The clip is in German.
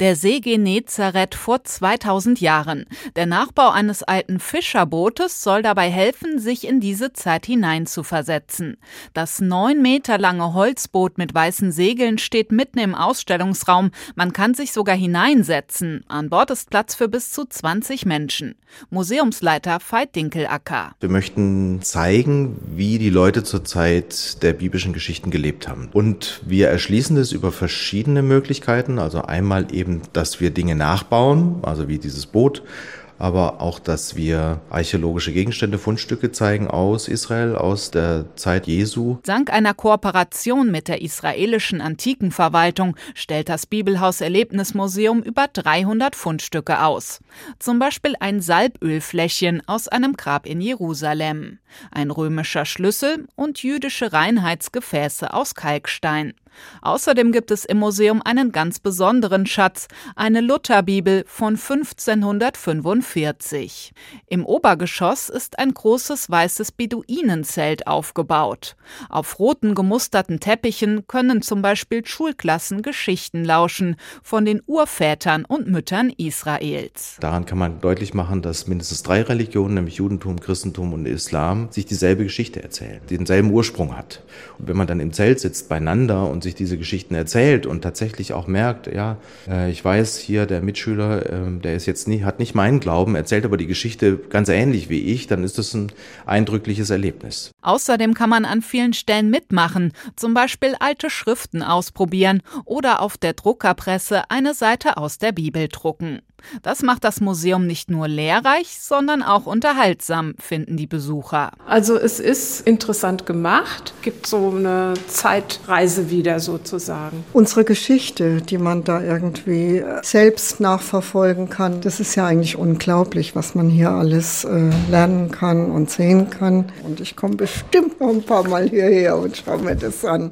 Der See Genezareth vor 2000 Jahren. Der Nachbau eines alten Fischerbootes soll dabei helfen, sich in diese Zeit hineinzuversetzen. Das neun Meter lange Holzboot mit weißen Segeln steht mitten im Ausstellungsraum. Man kann sich sogar hineinsetzen. An Bord ist Platz für bis zu 20 Menschen. Museumsleiter Veit Dinkelacker. Wir möchten zeigen, wie die Leute zur Zeit der biblischen Geschichten gelebt haben. Und wir erschließen es über verschiedene Möglichkeiten. Also einmal eben eben, dass wir Dinge nachbauen, also wie dieses Boot, aber auch, dass wir archäologische Gegenstände, Fundstücke zeigen aus Israel, aus der Zeit Jesu. Dank einer Kooperation mit der israelischen Antikenverwaltung stellt das Bibelhaus Erlebnismuseum über 300 Fundstücke aus. Zum Beispiel ein Salbölfläschchen aus einem Grab in Jerusalem, ein römischer Schlüssel und jüdische Reinheitsgefäße aus Kalkstein. Außerdem gibt es im Museum einen ganz besonderen Schatz, eine Lutherbibel von 1545. Im Obergeschoss ist ein großes weißes Beduinenzelt aufgebaut. Auf roten gemusterten Teppichen können zum Beispiel Schulklassen Geschichten lauschen von den Urvätern und Müttern Israels. Daran kann man deutlich machen, dass mindestens drei Religionen, nämlich Judentum, Christentum und Islam, sich dieselbe Geschichte erzählen, denselben Ursprung hat. Und wenn man dann im Zelt sitzt beieinander und sich diese Geschichten erzählt und tatsächlich auch merkt, ja, äh, ich weiß hier, der Mitschüler, äh, der ist jetzt nie, hat nicht meinen Glauben, erzählt aber die Geschichte ganz ähnlich wie ich, dann ist das ein eindrückliches Erlebnis. Außerdem kann man an vielen Stellen mitmachen, zum Beispiel alte Schriften ausprobieren oder auf der Druckerpresse eine Seite aus der Bibel drucken. Das macht das Museum nicht nur lehrreich, sondern auch unterhaltsam, finden die Besucher. Also es ist interessant gemacht, gibt so eine Zeitreise wieder sozusagen. Unsere Geschichte, die man da irgendwie selbst nachverfolgen kann, das ist ja eigentlich unglaublich, was man hier alles äh, lernen kann und sehen kann. Und ich komme bestimmt noch ein paar Mal hierher und schaue mir das an.